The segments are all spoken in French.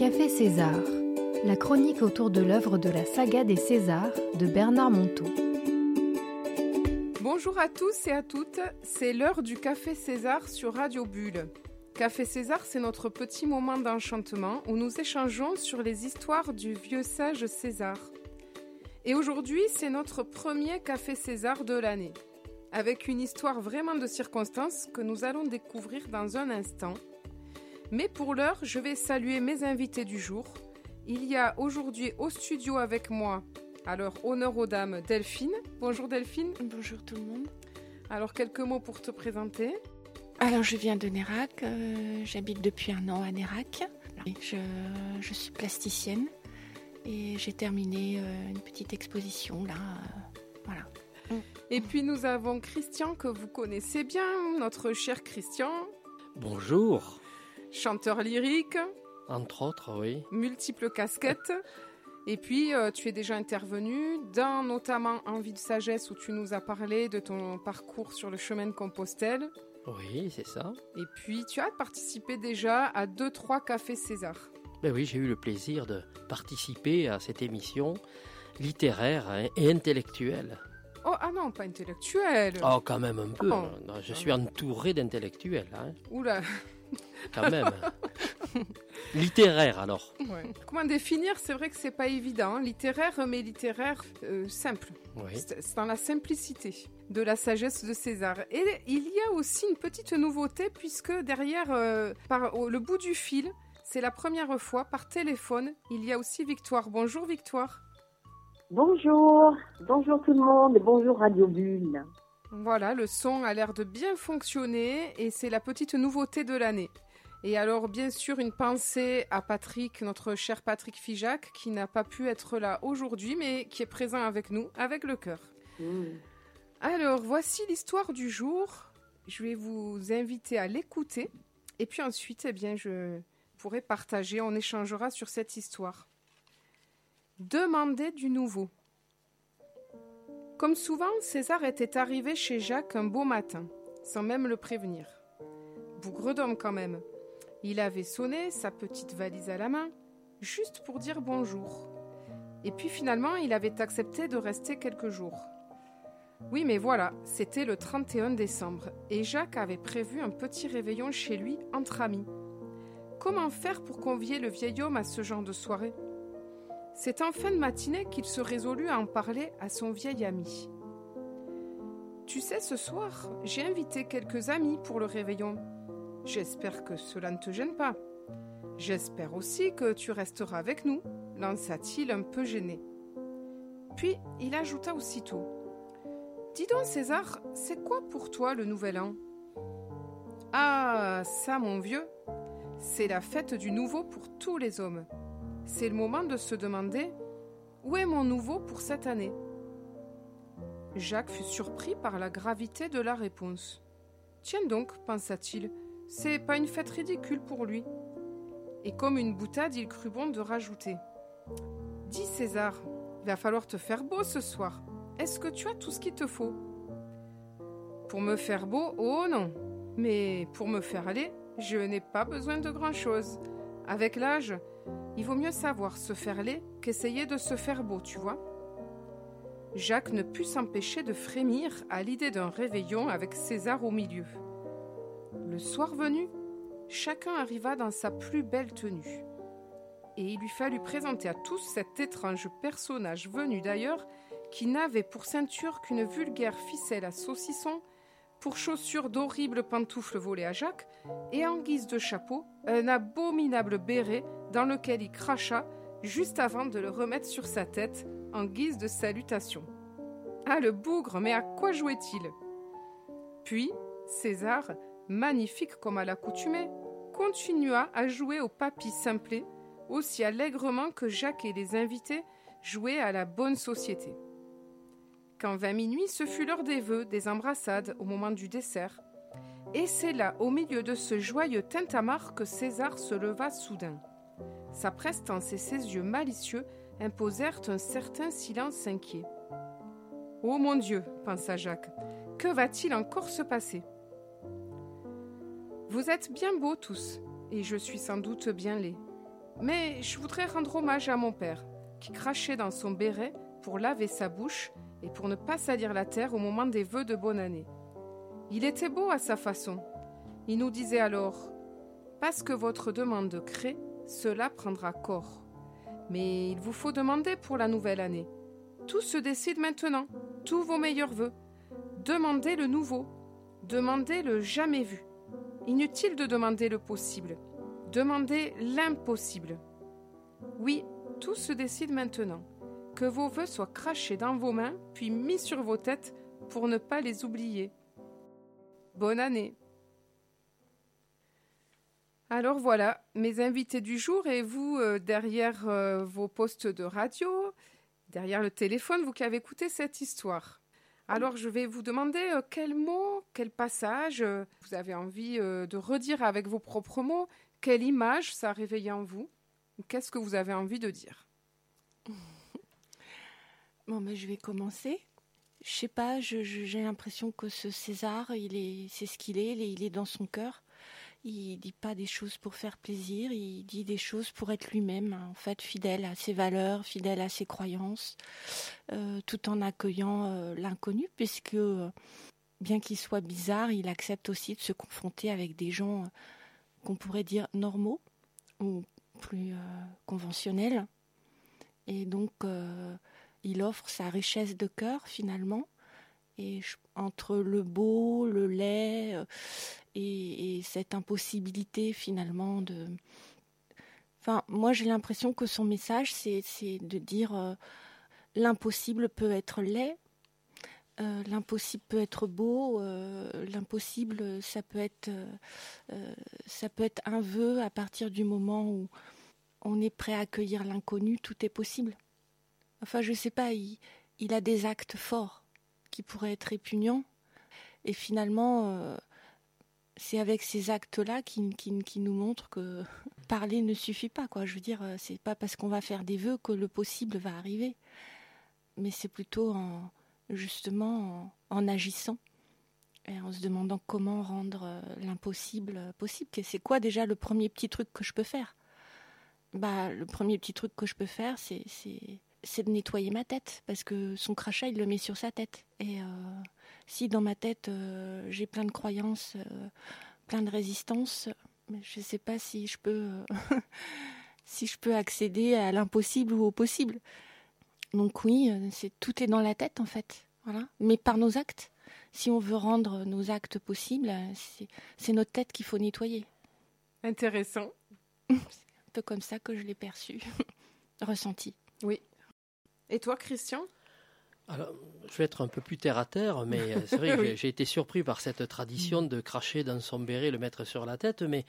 Café César, la chronique autour de l'œuvre de la saga des Césars de Bernard Monteau. Bonjour à tous et à toutes, c'est l'heure du Café César sur Radio Bulle. Café César, c'est notre petit moment d'enchantement où nous échangeons sur les histoires du vieux sage César. Et aujourd'hui, c'est notre premier Café César de l'année, avec une histoire vraiment de circonstance que nous allons découvrir dans un instant. Mais pour l'heure, je vais saluer mes invités du jour. Il y a aujourd'hui au studio avec moi, alors honneur aux dames, Delphine. Bonjour Delphine. Bonjour tout le monde. Alors quelques mots pour te présenter. Alors je viens de Nérac, euh, j'habite depuis un an à Nérac. Je, je suis plasticienne et j'ai terminé euh, une petite exposition là. euh, voilà. Et puis nous avons Christian que vous connaissez bien, notre cher Christian, Bonjour. Chanteur lyrique, Entre autres, oui. multiples casquettes. Et puis, euh, tu es déjà intervenu dans notamment Envie de sagesse où tu nous as parlé de ton parcours sur le chemin de Compostelle. Oui, c'est ça. Et puis, tu as participé déjà à deux, trois cafés César. Ben oui, j'ai eu le plaisir de participer à cette émission littéraire et intellectuelle. Oh, ah non, pas intellectuel. Oh, quand même un peu. Oh. Je suis entouré d'intellectuels, hein, Oula. Quand même. Littéraire, alors. Ouais. Comment définir C'est vrai que c'est pas évident. hein. Littéraire, mais littéraire euh, simple. Oui. C'est dans la simplicité de la sagesse de César. Et il y a aussi une petite nouveauté puisque derrière, euh, par le bout du fil, c'est la première fois par téléphone, il y a aussi Victoire. Bonjour Victoire. Bonjour, bonjour tout le monde bonjour Radio Bulle. Voilà, le son a l'air de bien fonctionner et c'est la petite nouveauté de l'année. Et alors, bien sûr, une pensée à Patrick, notre cher Patrick Fijac, qui n'a pas pu être là aujourd'hui, mais qui est présent avec nous, avec le cœur. Mm. Alors, voici l'histoire du jour. Je vais vous inviter à l'écouter. Et puis ensuite, eh bien, je pourrai partager, on échangera sur cette histoire. Demander du nouveau. Comme souvent, César était arrivé chez Jacques un beau matin, sans même le prévenir. Bougre d'homme quand même. Il avait sonné, sa petite valise à la main, juste pour dire bonjour. Et puis finalement, il avait accepté de rester quelques jours. Oui, mais voilà, c'était le 31 décembre, et Jacques avait prévu un petit réveillon chez lui entre amis. Comment faire pour convier le vieil homme à ce genre de soirée? C'est en fin de matinée qu'il se résolut à en parler à son vieil ami. Tu sais, ce soir, j'ai invité quelques amis pour le réveillon. J'espère que cela ne te gêne pas. J'espère aussi que tu resteras avec nous, lança-t-il un peu gêné. Puis il ajouta aussitôt. Dis donc, César, c'est quoi pour toi le nouvel an? Ah, ça, mon vieux, c'est la fête du nouveau pour tous les hommes. C'est le moment de se demander où est mon nouveau pour cette année? Jacques fut surpris par la gravité de la réponse. Tiens donc, pensa-t-il, c'est pas une fête ridicule pour lui. Et comme une boutade, il crut bon de rajouter. Dis César, il va falloir te faire beau ce soir. Est-ce que tu as tout ce qu'il te faut? Pour me faire beau, oh non. Mais pour me faire aller, je n'ai pas besoin de grand-chose. Avec l'âge, il vaut mieux savoir se faire laid qu'essayer de se faire beau, tu vois. Jacques ne put s'empêcher de frémir à l'idée d'un réveillon avec César au milieu. Le soir venu, chacun arriva dans sa plus belle tenue. Et il lui fallut présenter à tous cet étrange personnage venu d'ailleurs qui n'avait pour ceinture qu'une vulgaire ficelle à saucisson, pour chaussures d'horribles pantoufles volées à Jacques, et en guise de chapeau, un abominable béret dans lequel il cracha juste avant de le remettre sur sa tête en guise de salutation. Ah le bougre, mais à quoi jouait-il? Puis, César, magnifique comme à l'accoutumée, continua à jouer au papy simplet, aussi allègrement que Jacques et les invités jouaient à la bonne société. Quand vint minuit, ce fut l'heure des vœux, des embrassades au moment du dessert. Et c'est là, au milieu de ce joyeux tintamarre, que César se leva soudain. Sa prestance et ses yeux malicieux imposèrent un certain silence inquiet. Oh mon Dieu, pensa Jacques, que va-t-il encore se passer? Vous êtes bien beaux tous, et je suis sans doute bien laid. Mais je voudrais rendre hommage à mon père, qui crachait dans son béret pour laver sa bouche et pour ne pas salir la terre au moment des vœux de bonne année. Il était beau à sa façon. Il nous disait alors Parce que votre demande crée, cela prendra corps. Mais il vous faut demander pour la nouvelle année. Tout se décide maintenant, tous vos meilleurs vœux. Demandez le nouveau, demandez le jamais vu. Inutile de demander le possible, demandez l'impossible. Oui, tout se décide maintenant. Que vos vœux soient crachés dans vos mains, puis mis sur vos têtes pour ne pas les oublier. Bonne année. Alors voilà, mes invités du jour et vous euh, derrière euh, vos postes de radio, derrière le téléphone, vous qui avez écouté cette histoire. Alors je vais vous demander euh, quel mot, quel passage vous avez envie de redire avec vos propres mots, quelle image ça a en vous, qu'est-ce que vous avez envie de dire? Bon, ben, je vais commencer. Je sais pas, j'ai l'impression que ce César, c'est ce qu'il est, il est dans son cœur. Il dit pas des choses pour faire plaisir, il dit des choses pour être lui-même, en fait, fidèle à ses valeurs, fidèle à ses croyances, euh, tout en accueillant euh, l'inconnu, puisque bien qu'il soit bizarre, il accepte aussi de se confronter avec des gens euh, qu'on pourrait dire normaux ou plus conventionnels. Et donc, il offre sa richesse de cœur finalement. Entre le beau, le laid euh, et, cette impossibilité finalement de... Enfin, moi j'ai l'impression que son message c'est de dire euh, l'impossible peut être laid, euh, l'impossible peut être beau, l'impossible ça peut être ça peut être un vœu à partir du moment où on est prêt à accueillir l'inconnu, tout est possible. Enfin, je sais pas, il, a des actes forts qui pourraient être répugnants. Et finalement, euh, c'est avec ces actes-là qui, qui, nous montrent que parler ne suffit pas. Quoi. Je veux dire, euh, c'est pas parce qu'on va faire des vœux que le possible va arriver. Mais c'est plutôt en, justement en, agissant et en se demandant comment rendre euh, l'impossible possible. C'est quoi déjà le premier petit truc que je peux faire? Bah, Le premier petit truc que je peux faire, c'est c'est de nettoyer ma tête, parce que son crachat, il le met sur sa tête. Et euh, si dans ma tête, euh, j'ai plein de croyances, euh, plein de résistances, je ne sais pas si je peux, si je peux accéder à l'impossible ou au possible. Donc oui, c'est tout est dans la tête en fait, voilà. Mais par nos actes. Si on veut rendre nos actes possibles, c'est notre tête qu'il faut nettoyer. Intéressant. c'est un peu comme ça que je l'ai perçu, ressenti. Oui. Et toi, Christian? Alors, je vais être un peu plus terre à terre, mais euh, c'est vrai que j'ai été surpris par cette tradition de cracher dans son béret, le mettre sur la tête, mais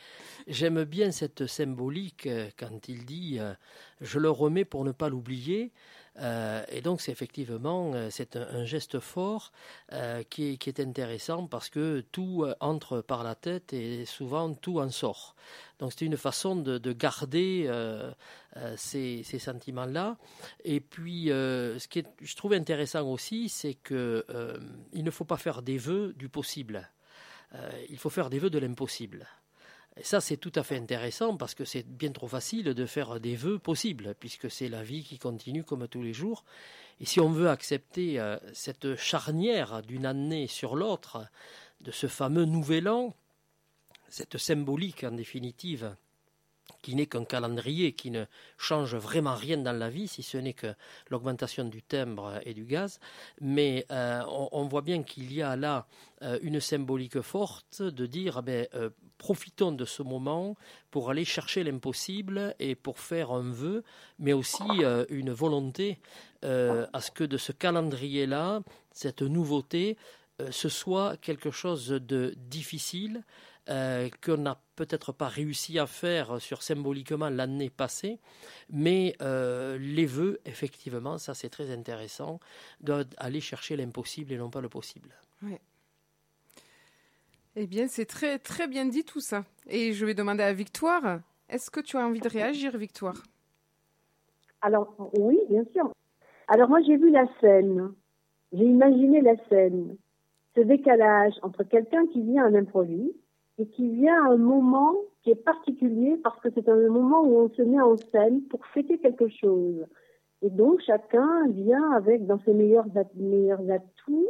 j'aime bien cette symbolique euh, quand il dit euh, je le remets pour ne pas l'oublier. Euh, et donc, c'est effectivement euh, c'est un, geste fort euh, qui, est, intéressant parce que tout entre par la tête et souvent tout en sort. Donc, c'est une façon de, garder ces, sentiments-là. Et puis, ce qui je trouve intéressant aussi, c'est que il ne faut pas faire des vœux du possible. il faut faire des vœux de l'impossible. Ça, c'est tout à fait intéressant parce que c'est bien trop facile de faire des vœux possibles, puisque c'est la vie qui continue comme tous les jours. Et si on veut accepter euh, cette charnière d'une année sur l'autre, de ce fameux nouvel an, cette symbolique en définitive, qui n'est qu'un calendrier qui ne change vraiment rien dans la vie, si ce n'est que l'augmentation du timbre et du gaz. Mais euh, on, voit bien qu'il y a là euh, une symbolique forte de dire, eh ben, euh, profitons de ce moment pour aller chercher l'impossible et pour faire un vœu, mais aussi une volonté à ce que de ce calendrier-là, cette nouveauté, ce soit quelque chose de difficile, euh, qu'on n'a peut-être pas réussi à faire sur symboliquement l'année passée, mais euh, les vœux, effectivement, ça c'est très intéressant, d'aller chercher l'impossible et non pas le possible. Oui. Eh bien, c'est très très bien dit tout ça. Et je vais demander à Victoire, est-ce que tu as envie de réagir, Victoire? Alors oui, bien sûr. Alors moi j'ai vu la scène, j'ai imaginé la scène, ce décalage entre quelqu'un qui vient à l'improviste et qui vient à un moment qui est particulier parce que c'est un moment où on se met en scène pour fêter quelque chose. Et donc chacun vient avec dans ses meilleurs, meilleurs atouts,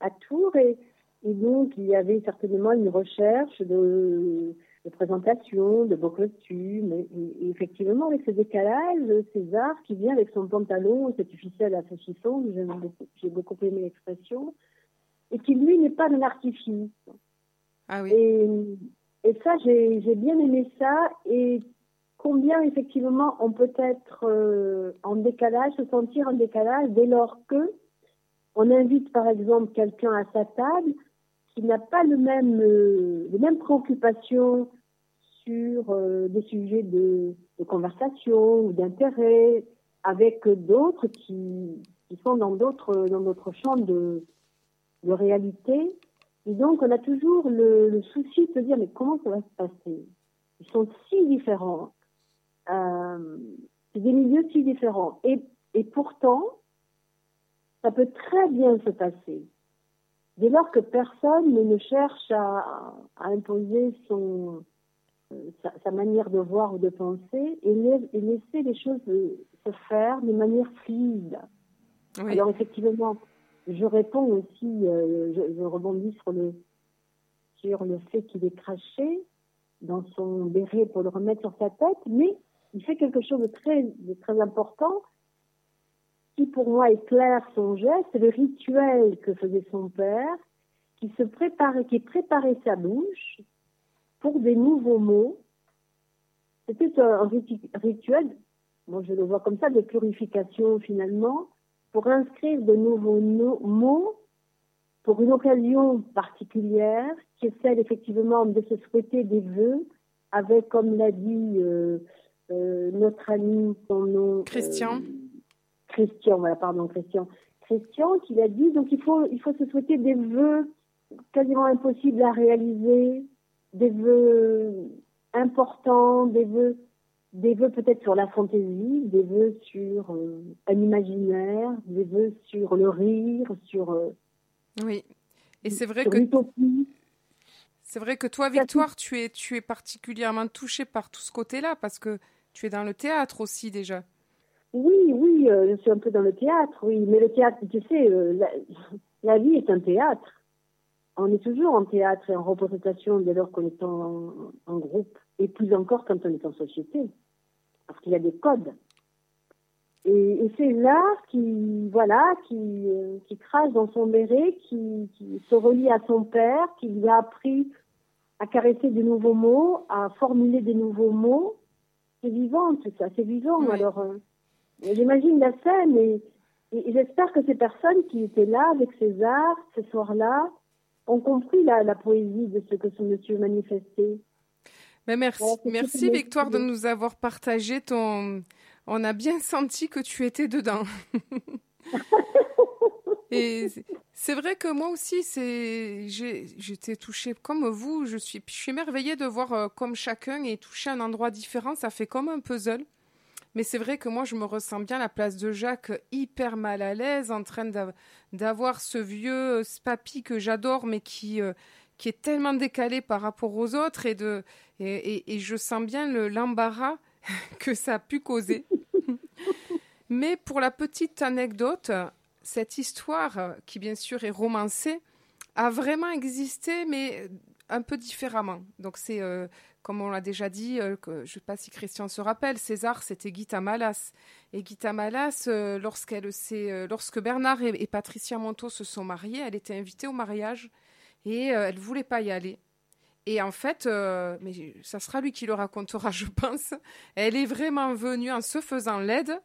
atours et, et donc il y avait certainement une recherche de, de présentation, de beaux costumes. Et, effectivement, avec ce décalage, César qui vient avec son pantalon, cette ficelle à saucisson, j'ai beaucoup, aimé l'expression, et qui lui n'est pas d'un artifice. Ah oui. Et, et ça, j'ai bien aimé ça. Et combien effectivement on peut être euh, en décalage, se sentir en décalage dès lors que on invite par exemple quelqu'un à sa table qui n'a pas le même, euh, les mêmes préoccupations sur euh, des sujets de, de conversation ou d'intérêt avec d'autres qui, qui sont dans d'autres dans d'autres champs de, de réalité. Et donc on a toujours le, le souci de se dire mais comment ça va se passer? Ils sont si différents. Euh, c'est des milieux si différents. Et, et pourtant, ça peut très bien se passer. Dès lors que personne ne cherche à, à imposer son, euh, sa, sa, manière de voir ou de penser et, et laisser les choses se faire de manière fluide. Oui. Alors effectivement, je réponds aussi, euh, je, rebondis sur le, sur le fait qu'il est craché dans son béret pour le remettre sur sa tête, mais il fait quelque chose de très, de très important qui pour moi éclaire son geste, le rituel que faisait son père, qui se préparait, qui préparait sa bouche pour des nouveaux mots. C'était un rituel, moi je le vois comme ça, de purification finalement, pour inscrire de nouveaux mots pour une occasion particulière, qui est celle effectivement de se souhaiter des vœux, avec, comme l'a dit euh, euh, notre ami, son nom. Christian. Euh, Christian, voilà, pardon, Christian. Christian, qui l'a dit, donc il faut, il faut se souhaiter des vœux quasiment impossibles à réaliser, des vœux importants, des vœux, des vœux peut-être sur la fantaisie, des vœux sur euh, un imaginaire, des vœux sur le rire, sur. Euh, oui. Et c'est vrai que. C'est vrai que toi, Victoire, tu es, tu es particulièrement touchée par tout ce côté-là parce que tu es dans le théâtre aussi déjà. Oui, oui, euh, je suis un peu dans le théâtre, oui. Mais le théâtre, tu sais, euh, la, la, vie est un théâtre. On est toujours en théâtre et en représentation dès lors qu'on est en, en, groupe. Et plus encore quand on est en société. Parce qu'il y a des codes. Et, et c'est l'art qui, voilà, qui, euh, qui crache dans son béret, qui, qui se relie à son père, qui lui a appris à caresser de nouveaux mots, à formuler de nouveaux mots. C'est vivant tout ça, c'est vivant. Oui. Alors, euh, j'imagine la scène et, et j'espère que ces personnes qui étaient là avec César ce soir-là ont compris la, la, poésie de ce que ce monsieur manifestait. Mais merci, voilà, merci Victoire de nous avoir partagé ton. On a bien senti que tu étais dedans. Et c'est vrai que moi aussi, c'est, j'étais touchée comme vous. Je suis, je suis émerveillée de voir euh, comme chacun est touché à un endroit différent. Ça fait comme un puzzle. Mais c'est vrai que moi, je me ressens bien à la place de Jacques, hyper mal à l'aise, en train d'avoir ce vieux euh, ce papy que j'adore, mais qui, euh, qui est tellement décalé par rapport aux autres. Et, de, et, je sens bien l'embarras que ça a pu causer. mais pour la petite anecdote, cette histoire, qui bien sûr est romancée, a vraiment existé, mais un peu différemment. Donc c'est, euh, comme on l'a déjà dit, euh, que, je ne sais pas si Christian se rappelle, César, c'était Guita Malas. Et Guita Malas, euh, lorsque Bernard et, et, Patricia Monteau se sont mariés, elle était invitée au mariage et elle ne voulait pas y aller. Et en fait, mais ça sera lui qui le racontera, je pense, elle est vraiment venue en se faisant laide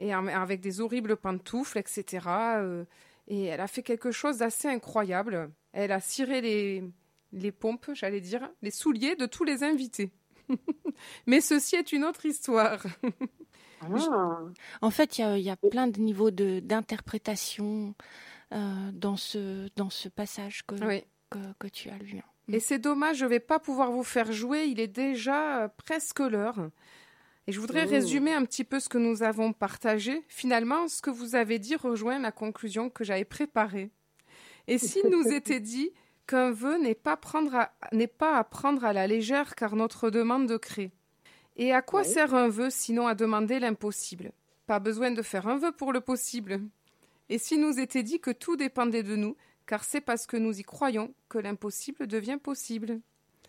et avec des horribles pantoufles, etc. Euh, et elle a fait quelque chose d'assez incroyable. Elle a ciré les, les pompes, j'allais dire, les souliers de tous les invités. Mais ceci est une autre histoire. ah. En fait, il y, y, a plein de niveaux d'interprétation euh, dans, ce, dans ce passage que, oui. que, que, tu as lu. Et c'est dommage, je ne vais pas pouvoir vous faire jouer, il est déjà euh, presque l'heure. Et je voudrais oh. résumer un petit peu ce que nous avons partagé. Finalement, ce que vous avez dit rejoint la conclusion que j'avais préparée. Et s'il nous était dit qu'un vœu n'est pas, pas à prendre à la légère car notre demande crée. Et à quoi sert un vœu sinon à demander l'impossible? Pas besoin de faire un vœu pour le possible. Et s'il nous était dit que tout dépendait de nous, car c'est parce que nous y croyons que l'impossible devient possible.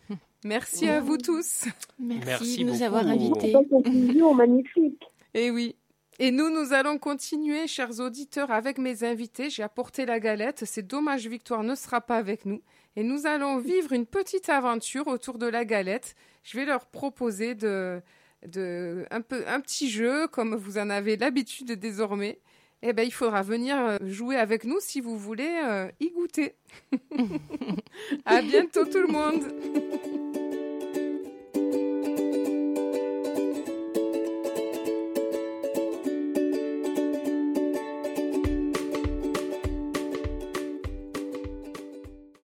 Merci à vous tous. Merci, de nous avoir invités. magnifique. Et eh oui. Et nous, nous allons continuer, chers auditeurs, avec mes invités. J'ai apporté la galette. C'est dommage, Victoire ne sera pas avec nous. Et nous allons vivre une petite aventure autour de la galette. Je vais leur proposer de, de un, peu, un petit jeu, comme vous en avez l'habitude désormais. Eh ben, il faudra venir euh, jouer avec nous si vous voulez euh, y goûter. à bientôt tout le monde.